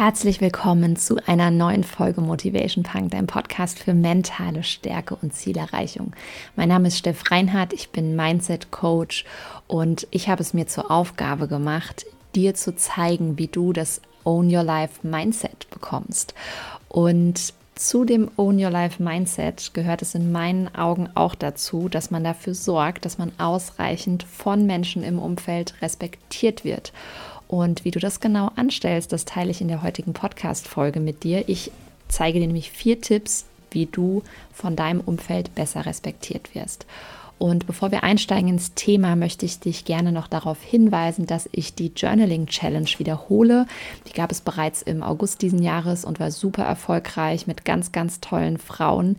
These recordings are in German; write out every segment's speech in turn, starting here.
Herzlich willkommen zu einer neuen Folge Motivation Punk, dein Podcast für mentale Stärke und Zielerreichung. Mein Name ist Steff Reinhardt, ich bin Mindset Coach und ich habe es mir zur Aufgabe gemacht, dir zu zeigen, wie du das Own Your Life Mindset bekommst. Und zu dem Own Your Life Mindset gehört es in meinen Augen auch dazu, dass man dafür sorgt, dass man ausreichend von Menschen im Umfeld respektiert wird. Und wie du das genau anstellst, das teile ich in der heutigen Podcast-Folge mit dir. Ich zeige dir nämlich vier Tipps, wie du von deinem Umfeld besser respektiert wirst. Und bevor wir einsteigen ins Thema, möchte ich dich gerne noch darauf hinweisen, dass ich die Journaling Challenge wiederhole. Die gab es bereits im August diesen Jahres und war super erfolgreich mit ganz, ganz tollen Frauen,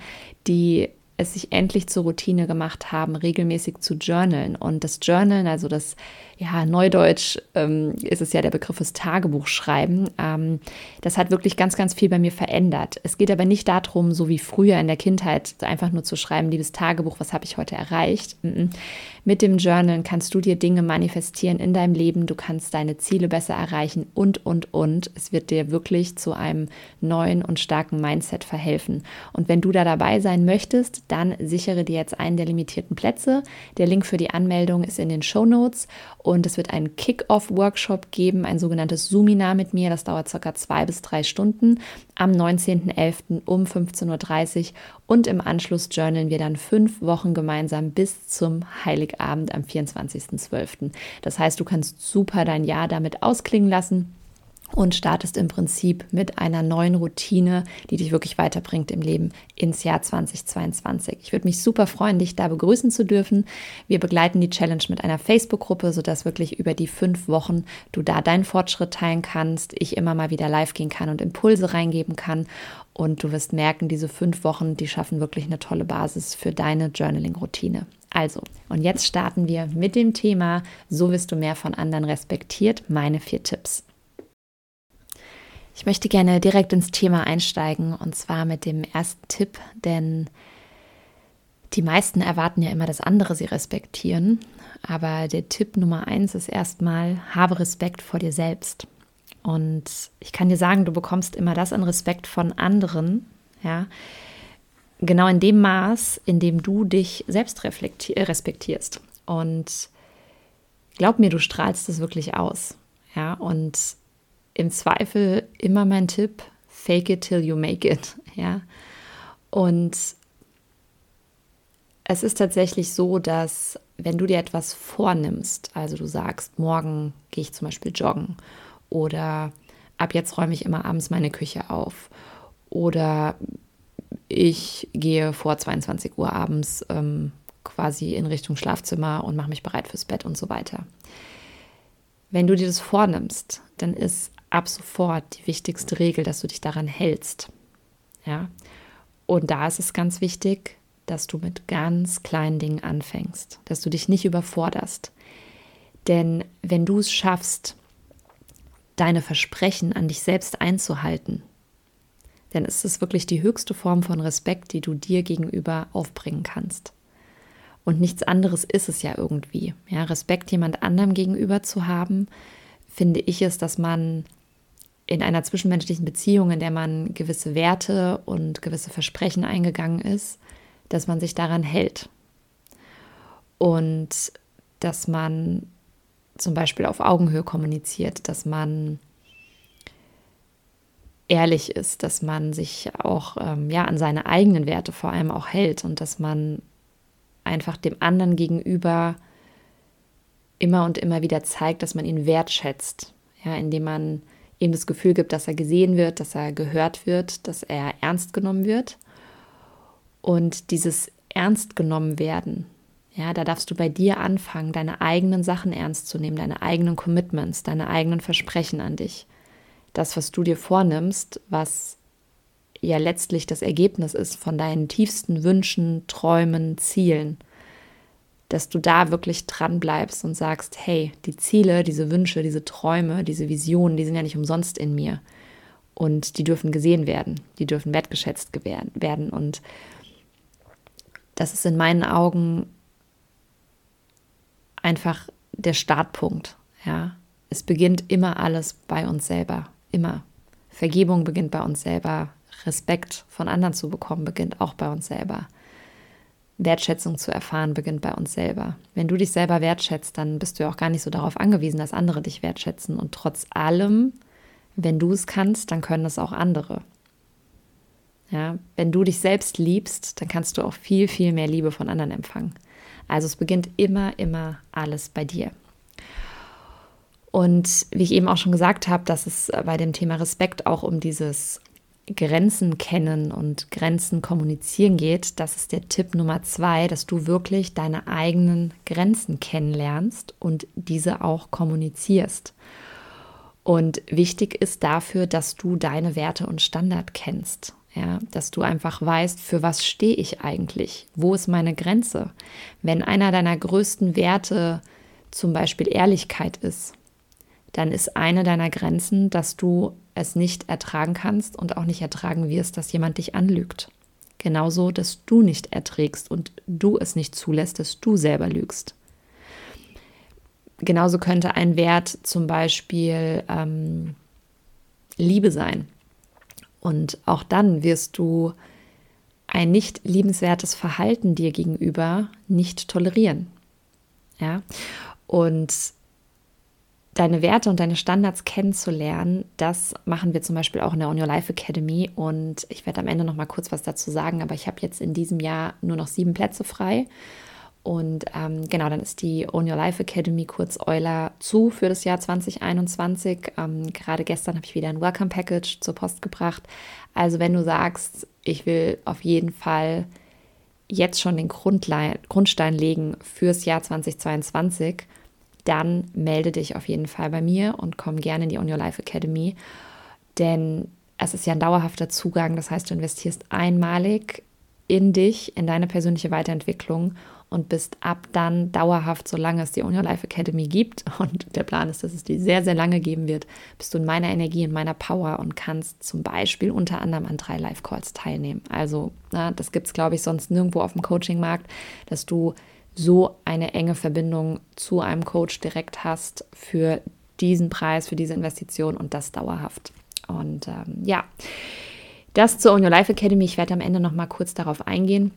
die es sich endlich zur Routine gemacht haben, regelmäßig zu journalen. Und das Journalen, also das ja, Neudeutsch ähm, ist es ja der Begriff des Tagebuchschreiben. Ähm, das hat wirklich ganz, ganz viel bei mir verändert. Es geht aber nicht darum, so wie früher in der Kindheit, einfach nur zu schreiben, liebes Tagebuch, was habe ich heute erreicht. Mm -mm. Mit dem Journal kannst du dir Dinge manifestieren in deinem Leben, du kannst deine Ziele besser erreichen und, und, und. Es wird dir wirklich zu einem neuen und starken Mindset verhelfen. Und wenn du da dabei sein möchtest, dann sichere dir jetzt einen der limitierten Plätze. Der Link für die Anmeldung ist in den Show Notes und es wird einen Kick-Off-Workshop geben, ein sogenanntes Suminar mit mir. Das dauert circa zwei bis drei Stunden am 19.11. um 15.30 Uhr und im Anschluss journalen wir dann fünf Wochen gemeinsam bis zum Heiligabend am 24.12. Das heißt, du kannst super dein Jahr damit ausklingen lassen und startest im Prinzip mit einer neuen Routine, die dich wirklich weiterbringt im Leben ins Jahr 2022. Ich würde mich super freuen, dich da begrüßen zu dürfen. Wir begleiten die Challenge mit einer Facebook-Gruppe, sodass wirklich über die fünf Wochen du da deinen Fortschritt teilen kannst, ich immer mal wieder live gehen kann und Impulse reingeben kann. Und du wirst merken, diese fünf Wochen, die schaffen wirklich eine tolle Basis für deine Journaling-Routine. Also, und jetzt starten wir mit dem Thema, so wirst du mehr von anderen respektiert, meine vier Tipps. Ich möchte gerne direkt ins Thema einsteigen und zwar mit dem ersten Tipp, denn die meisten erwarten ja immer, dass andere sie respektieren. Aber der Tipp Nummer eins ist erstmal, habe Respekt vor dir selbst. Und ich kann dir sagen, du bekommst immer das an Respekt von anderen, ja, genau in dem Maß, in dem du dich selbst respektierst. Und glaub mir, du strahlst es wirklich aus. Ja, und im Zweifel immer mein Tipp, fake it till you make it. Ja. Und es ist tatsächlich so, dass wenn du dir etwas vornimmst, also du sagst, morgen gehe ich zum Beispiel joggen oder ab jetzt räume ich immer abends meine Küche auf oder ich gehe vor 22 Uhr abends ähm, quasi in Richtung Schlafzimmer und mache mich bereit fürs Bett und so weiter. Wenn du dir das vornimmst, dann ist ab sofort die wichtigste Regel, dass du dich daran hältst. Ja? Und da ist es ganz wichtig, dass du mit ganz kleinen Dingen anfängst, dass du dich nicht überforderst. Denn wenn du es schaffst, deine Versprechen an dich selbst einzuhalten, dann ist es wirklich die höchste Form von Respekt, die du dir gegenüber aufbringen kannst. Und nichts anderes ist es ja irgendwie. Ja, Respekt jemand anderem gegenüber zu haben, finde ich es, dass man in einer zwischenmenschlichen Beziehung, in der man gewisse Werte und gewisse Versprechen eingegangen ist, dass man sich daran hält. Und dass man zum Beispiel auf Augenhöhe kommuniziert, dass man ehrlich ist, dass man sich auch ähm, ja, an seine eigenen Werte vor allem auch hält und dass man einfach dem anderen gegenüber immer und immer wieder zeigt, dass man ihn wertschätzt, ja, indem man ihm das Gefühl gibt, dass er gesehen wird, dass er gehört wird, dass er ernst genommen wird. Und dieses ernst genommen werden, ja, da darfst du bei dir anfangen, deine eigenen Sachen ernst zu nehmen, deine eigenen Commitments, deine eigenen Versprechen an dich. Das, was du dir vornimmst, was ja letztlich das Ergebnis ist von deinen tiefsten Wünschen, Träumen, Zielen dass du da wirklich dran bleibst und sagst, hey, die Ziele, diese Wünsche, diese Träume, diese Visionen, die sind ja nicht umsonst in mir. Und die dürfen gesehen werden, die dürfen wertgeschätzt werden. Und das ist in meinen Augen einfach der Startpunkt. Ja, es beginnt immer alles bei uns selber, immer. Vergebung beginnt bei uns selber. Respekt von anderen zu bekommen beginnt auch bei uns selber. Wertschätzung zu erfahren beginnt bei uns selber. Wenn du dich selber wertschätzt, dann bist du ja auch gar nicht so darauf angewiesen, dass andere dich wertschätzen. Und trotz allem, wenn du es kannst, dann können es auch andere. Ja, wenn du dich selbst liebst, dann kannst du auch viel, viel mehr Liebe von anderen empfangen. Also es beginnt immer, immer alles bei dir. Und wie ich eben auch schon gesagt habe, dass es bei dem Thema Respekt auch um dieses Grenzen kennen und Grenzen kommunizieren geht, das ist der Tipp Nummer zwei, dass du wirklich deine eigenen Grenzen kennenlernst und diese auch kommunizierst. Und wichtig ist dafür, dass du deine Werte und Standard kennst. Ja, dass du einfach weißt, für was stehe ich eigentlich? Wo ist meine Grenze? Wenn einer deiner größten Werte zum Beispiel Ehrlichkeit ist, dann ist eine deiner Grenzen, dass du es nicht ertragen kannst und auch nicht ertragen wirst, dass jemand dich anlügt. Genauso, dass du nicht erträgst und du es nicht zulässt, dass du selber lügst. Genauso könnte ein Wert zum Beispiel ähm, Liebe sein. Und auch dann wirst du ein nicht liebenswertes Verhalten dir gegenüber nicht tolerieren. Ja. Und deine Werte und deine Standards kennenzulernen, das machen wir zum Beispiel auch in der On Your Life Academy. Und ich werde am Ende noch mal kurz was dazu sagen, aber ich habe jetzt in diesem Jahr nur noch sieben Plätze frei. Und ähm, genau, dann ist die Own Your Life Academy, kurz Euler, zu für das Jahr 2021. Ähm, gerade gestern habe ich wieder ein Welcome Package zur Post gebracht. Also wenn du sagst, ich will auf jeden Fall jetzt schon den Grundlein, Grundstein legen fürs Jahr 2022, dann melde dich auf jeden Fall bei mir und komm gerne in die On Your Life Academy. Denn es ist ja ein dauerhafter Zugang. Das heißt, du investierst einmalig in dich, in deine persönliche Weiterentwicklung und bist ab dann dauerhaft, solange es die On Your Life Academy gibt, und der Plan ist, dass es die sehr, sehr lange geben wird, bist du in meiner Energie, in meiner Power und kannst zum Beispiel unter anderem an drei Live-Calls teilnehmen. Also, na, das gibt es, glaube ich, sonst nirgendwo auf dem Coaching-Markt, dass du so eine enge Verbindung zu einem Coach direkt hast für diesen Preis, für diese Investition und das dauerhaft. Und ähm, ja, das zur On Your Life Academy. Ich werde am Ende noch mal kurz darauf eingehen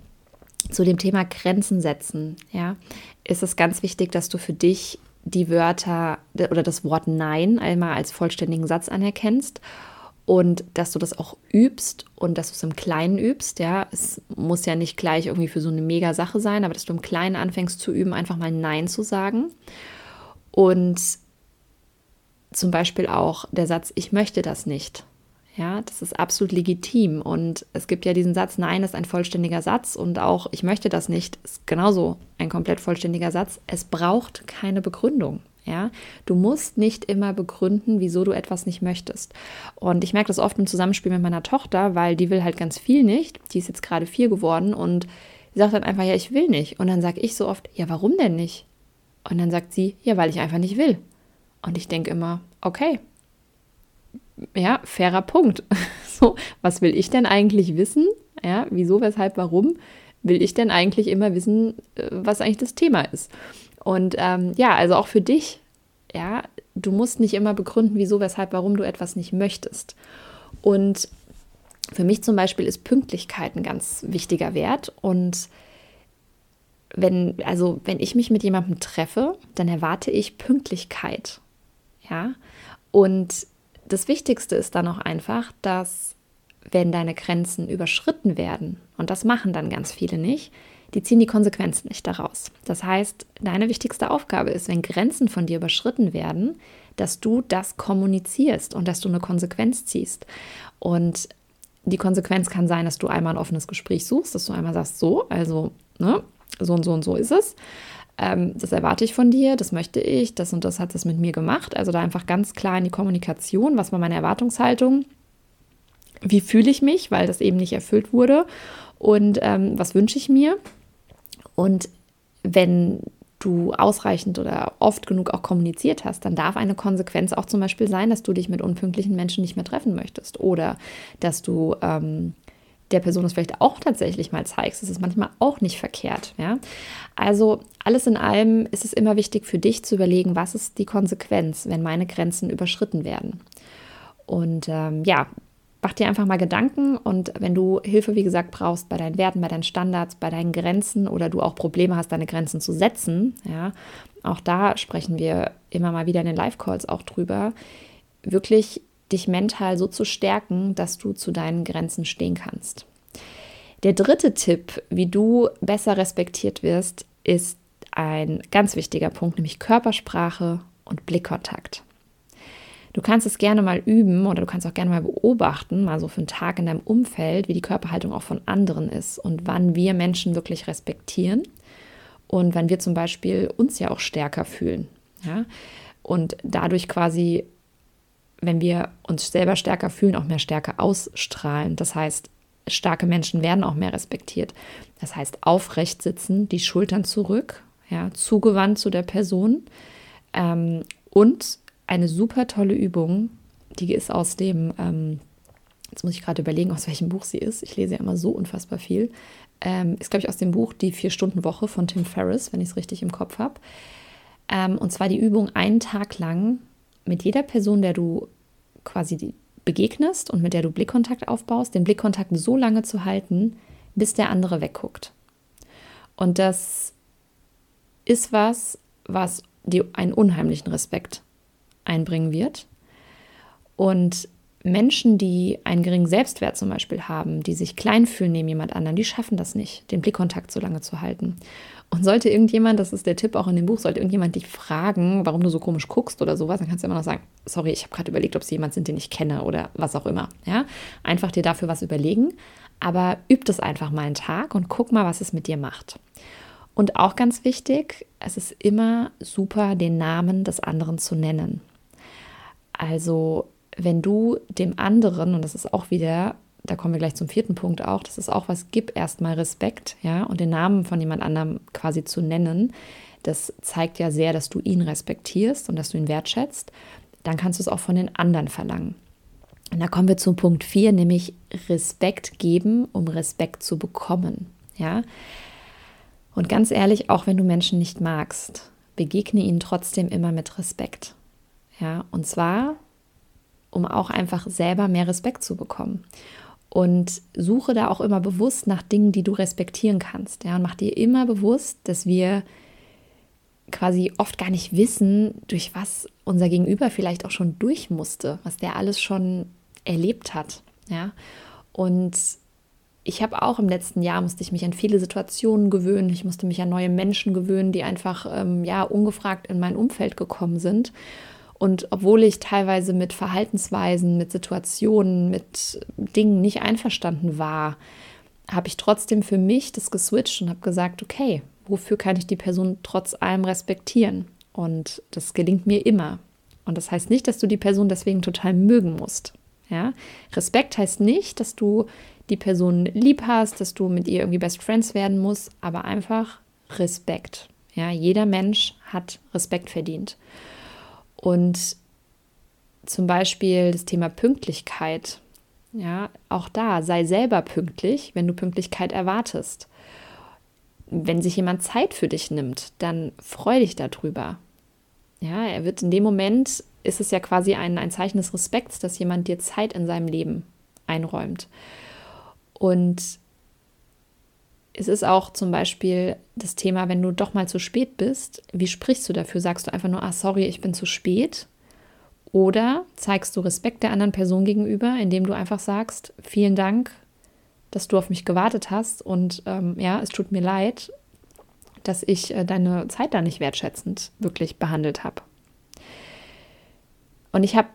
zu dem Thema Grenzen setzen, ja, ist es ganz wichtig, dass du für dich die Wörter oder das Wort Nein einmal als vollständigen Satz anerkennst und dass du das auch übst und dass du es im Kleinen übst, ja. Es muss ja nicht gleich irgendwie für so eine mega Sache sein, aber dass du im Kleinen anfängst zu üben, einfach mal Nein zu sagen. Und zum Beispiel auch der Satz, ich möchte das nicht. Ja, das ist absolut legitim. Und es gibt ja diesen Satz, nein ist ein vollständiger Satz und auch ich möchte das nicht, ist genauso ein komplett vollständiger Satz. Es braucht keine Begründung. Ja, du musst nicht immer begründen, wieso du etwas nicht möchtest. Und ich merke das oft im Zusammenspiel mit meiner Tochter, weil die will halt ganz viel nicht. Die ist jetzt gerade vier geworden und sagt dann einfach, ja, ich will nicht. Und dann sage ich so oft, ja, warum denn nicht? Und dann sagt sie, ja, weil ich einfach nicht will. Und ich denke immer, okay, ja, fairer Punkt. So, was will ich denn eigentlich wissen? Ja, wieso, weshalb, warum will ich denn eigentlich immer wissen, äh, was eigentlich das Thema ist? Und ähm, ja, also auch für dich, ja, du musst nicht immer begründen, wieso, weshalb, warum du etwas nicht möchtest. Und für mich zum Beispiel ist Pünktlichkeit ein ganz wichtiger Wert. Und wenn, also wenn ich mich mit jemandem treffe, dann erwarte ich Pünktlichkeit. Ja. Und das Wichtigste ist dann auch einfach, dass wenn deine Grenzen überschritten werden, und das machen dann ganz viele nicht, die ziehen die Konsequenzen nicht daraus. Das heißt, deine wichtigste Aufgabe ist, wenn Grenzen von dir überschritten werden, dass du das kommunizierst und dass du eine Konsequenz ziehst. Und die Konsequenz kann sein, dass du einmal ein offenes Gespräch suchst, dass du einmal sagst, so, also ne, so und so und so ist es ähm, das erwarte ich von dir, das möchte ich, das und das hat es mit mir gemacht. Also da einfach ganz klar in die Kommunikation, was war meine Erwartungshaltung, wie fühle ich mich, weil das eben nicht erfüllt wurde und ähm, was wünsche ich mir. Und wenn du ausreichend oder oft genug auch kommuniziert hast, dann darf eine Konsequenz auch zum Beispiel sein, dass du dich mit unpünktlichen Menschen nicht mehr treffen möchtest oder dass du ähm, der Person das vielleicht auch tatsächlich mal zeigst. Das ist manchmal auch nicht verkehrt. Ja? Also alles in allem ist es immer wichtig für dich zu überlegen, was ist die Konsequenz, wenn meine Grenzen überschritten werden. Und ähm, ja, mach dir einfach mal Gedanken und wenn du Hilfe, wie gesagt, brauchst bei deinen Werten, bei deinen Standards, bei deinen Grenzen oder du auch Probleme hast, deine Grenzen zu setzen, ja, auch da sprechen wir immer mal wieder in den Live-Calls auch drüber, wirklich dich mental so zu stärken, dass du zu deinen Grenzen stehen kannst. Der dritte Tipp, wie du besser respektiert wirst, ist ein ganz wichtiger Punkt, nämlich Körpersprache und Blickkontakt. Du kannst es gerne mal üben oder du kannst auch gerne mal beobachten, mal so für einen Tag in deinem Umfeld, wie die Körperhaltung auch von anderen ist und wann wir Menschen wirklich respektieren und wann wir zum Beispiel uns ja auch stärker fühlen. Ja? Und dadurch quasi, wenn wir uns selber stärker fühlen, auch mehr Stärke ausstrahlen. Das heißt, starke Menschen werden auch mehr respektiert. Das heißt, aufrecht sitzen, die Schultern zurück, ja, zugewandt zu der Person ähm, und eine super tolle Übung, die ist aus dem, ähm, jetzt muss ich gerade überlegen, aus welchem Buch sie ist. Ich lese ja immer so unfassbar viel. Ähm, ist, glaube ich, aus dem Buch Die Vier-Stunden-Woche von Tim Ferriss, wenn ich es richtig im Kopf habe. Ähm, und zwar die Übung einen Tag lang mit jeder Person, der du quasi begegnest und mit der du Blickkontakt aufbaust, den Blickkontakt so lange zu halten, bis der andere wegguckt. Und das ist was, was dir einen unheimlichen Respekt einbringen wird. Und Menschen, die einen geringen Selbstwert zum Beispiel haben, die sich klein fühlen neben jemand anderen, die schaffen das nicht, den Blickkontakt so lange zu halten. Und sollte irgendjemand, das ist der Tipp auch in dem Buch, sollte irgendjemand dich fragen, warum du so komisch guckst oder sowas, dann kannst du immer noch sagen, sorry, ich habe gerade überlegt, ob sie jemand sind, den ich kenne oder was auch immer. Ja? Einfach dir dafür was überlegen, aber üb das einfach mal einen Tag und guck mal, was es mit dir macht. Und auch ganz wichtig, es ist immer super, den Namen des anderen zu nennen. Also wenn du dem anderen, und das ist auch wieder, da kommen wir gleich zum vierten Punkt auch, das ist auch was, gib erstmal Respekt, ja, und den Namen von jemand anderem quasi zu nennen, das zeigt ja sehr, dass du ihn respektierst und dass du ihn wertschätzt, dann kannst du es auch von den anderen verlangen. Und da kommen wir zum Punkt 4, nämlich Respekt geben, um Respekt zu bekommen. Ja? Und ganz ehrlich, auch wenn du Menschen nicht magst, begegne ihnen trotzdem immer mit Respekt. Ja, und zwar, um auch einfach selber mehr Respekt zu bekommen. Und suche da auch immer bewusst nach Dingen, die du respektieren kannst. Ja, und mach dir immer bewusst, dass wir quasi oft gar nicht wissen, durch was unser Gegenüber vielleicht auch schon durch musste, was der alles schon erlebt hat. Ja, und ich habe auch im letzten Jahr musste ich mich an viele Situationen gewöhnen. Ich musste mich an neue Menschen gewöhnen, die einfach ähm, ja ungefragt in mein Umfeld gekommen sind. Und obwohl ich teilweise mit Verhaltensweisen, mit Situationen, mit Dingen nicht einverstanden war, habe ich trotzdem für mich das geswitcht und habe gesagt, okay, wofür kann ich die Person trotz allem respektieren? Und das gelingt mir immer. Und das heißt nicht, dass du die Person deswegen total mögen musst. Ja? Respekt heißt nicht, dass du die Person lieb hast, dass du mit ihr irgendwie Best Friends werden musst, aber einfach Respekt. Ja, jeder Mensch hat Respekt verdient. Und zum Beispiel das Thema Pünktlichkeit. Ja, auch da sei selber pünktlich, wenn du Pünktlichkeit erwartest. Wenn sich jemand Zeit für dich nimmt, dann freu dich darüber. Ja, er wird in dem Moment, ist es ja quasi ein, ein Zeichen des Respekts, dass jemand dir Zeit in seinem Leben einräumt. Und es ist auch zum Beispiel das Thema, wenn du doch mal zu spät bist, wie sprichst du dafür? Sagst du einfach nur, ah, sorry, ich bin zu spät? Oder zeigst du Respekt der anderen Person gegenüber, indem du einfach sagst, vielen Dank, dass du auf mich gewartet hast und ähm, ja, es tut mir leid, dass ich äh, deine Zeit da nicht wertschätzend wirklich behandelt habe. Und ich habe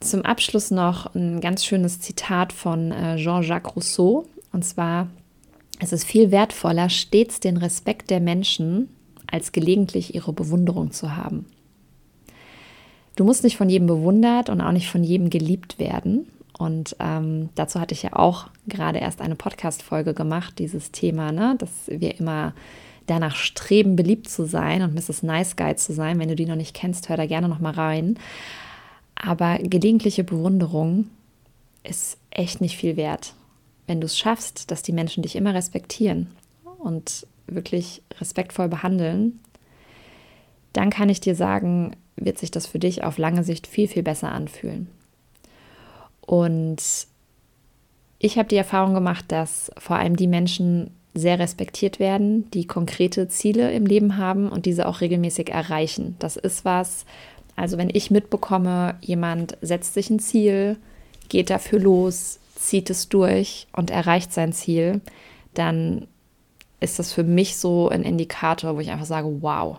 zum Abschluss noch ein ganz schönes Zitat von äh, Jean-Jacques Rousseau. Und zwar es ist viel wertvoller, stets den Respekt der Menschen, als gelegentlich ihre Bewunderung zu haben. Du musst nicht von jedem bewundert und auch nicht von jedem geliebt werden. Und ähm, dazu hatte ich ja auch gerade erst eine Podcast-Folge gemacht, dieses Thema, ne? dass wir immer danach streben, beliebt zu sein und Mrs. Nice Guy zu sein. Wenn du die noch nicht kennst, hör da gerne noch mal rein. Aber gelegentliche Bewunderung ist echt nicht viel wert wenn du es schaffst, dass die Menschen dich immer respektieren und wirklich respektvoll behandeln, dann kann ich dir sagen, wird sich das für dich auf lange Sicht viel, viel besser anfühlen. Und ich habe die Erfahrung gemacht, dass vor allem die Menschen sehr respektiert werden, die konkrete Ziele im Leben haben und diese auch regelmäßig erreichen. Das ist was, also wenn ich mitbekomme, jemand setzt sich ein Ziel, geht dafür los, zieht es durch und erreicht sein Ziel, dann ist das für mich so ein Indikator, wo ich einfach sage, wow,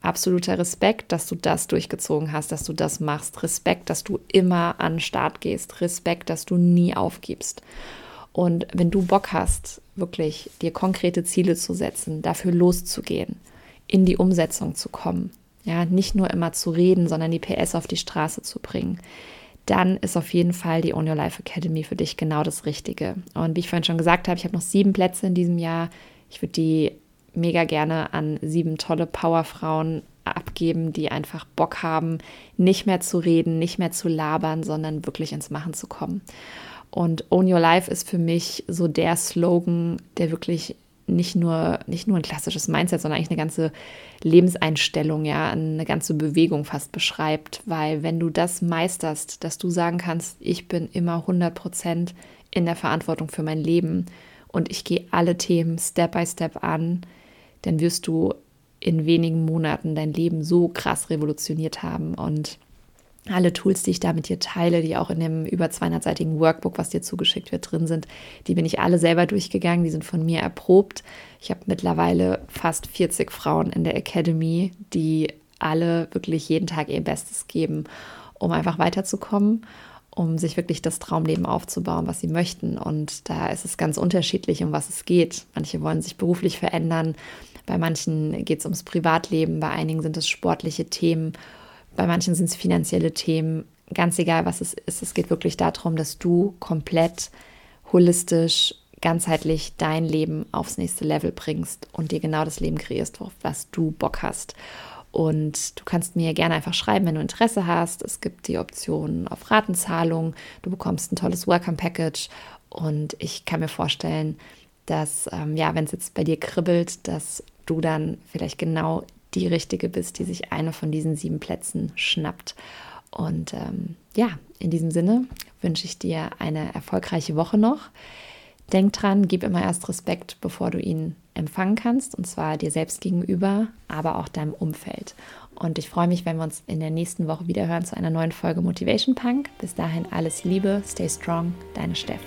absoluter Respekt, dass du das durchgezogen hast, dass du das machst. Respekt, dass du immer an den Start gehst. Respekt, dass du nie aufgibst. Und wenn du Bock hast, wirklich dir konkrete Ziele zu setzen, dafür loszugehen, in die Umsetzung zu kommen, ja, nicht nur immer zu reden, sondern die PS auf die Straße zu bringen, dann ist auf jeden Fall die Own Your Life Academy für dich genau das Richtige. Und wie ich vorhin schon gesagt habe, ich habe noch sieben Plätze in diesem Jahr. Ich würde die mega gerne an sieben tolle Powerfrauen abgeben, die einfach Bock haben, nicht mehr zu reden, nicht mehr zu labern, sondern wirklich ins Machen zu kommen. Und Own Your Life ist für mich so der Slogan, der wirklich nicht nur, nicht nur ein klassisches Mindset, sondern eigentlich eine ganze Lebenseinstellung, ja, eine ganze Bewegung fast beschreibt. Weil wenn du das meisterst, dass du sagen kannst, ich bin immer 100 Prozent in der Verantwortung für mein Leben und ich gehe alle Themen Step by Step an, dann wirst du in wenigen Monaten dein Leben so krass revolutioniert haben und alle Tools, die ich da mit dir teile, die auch in dem über 200-seitigen Workbook, was dir zugeschickt wird, drin sind, die bin ich alle selber durchgegangen, die sind von mir erprobt. Ich habe mittlerweile fast 40 Frauen in der Academy, die alle wirklich jeden Tag ihr Bestes geben, um einfach weiterzukommen, um sich wirklich das Traumleben aufzubauen, was sie möchten. Und da ist es ganz unterschiedlich, um was es geht. Manche wollen sich beruflich verändern, bei manchen geht es ums Privatleben, bei einigen sind es sportliche Themen bei manchen sind es finanzielle Themen. Ganz egal, was es ist. Es geht wirklich darum, dass du komplett holistisch, ganzheitlich dein Leben aufs nächste Level bringst und dir genau das Leben kreierst, auf was du Bock hast. Und du kannst mir gerne einfach schreiben, wenn du Interesse hast. Es gibt die Option auf Ratenzahlung. Du bekommst ein tolles Welcome Package. Und ich kann mir vorstellen, dass, ähm, ja, wenn es jetzt bei dir kribbelt, dass du dann vielleicht genau die Richtige bist, die sich eine von diesen sieben Plätzen schnappt. Und ähm, ja, in diesem Sinne wünsche ich dir eine erfolgreiche Woche noch. Denk dran, gib immer erst Respekt, bevor du ihn empfangen kannst, und zwar dir selbst gegenüber, aber auch deinem Umfeld. Und ich freue mich, wenn wir uns in der nächsten Woche wieder hören zu einer neuen Folge Motivation Punk. Bis dahin alles Liebe, stay strong, deine Steff.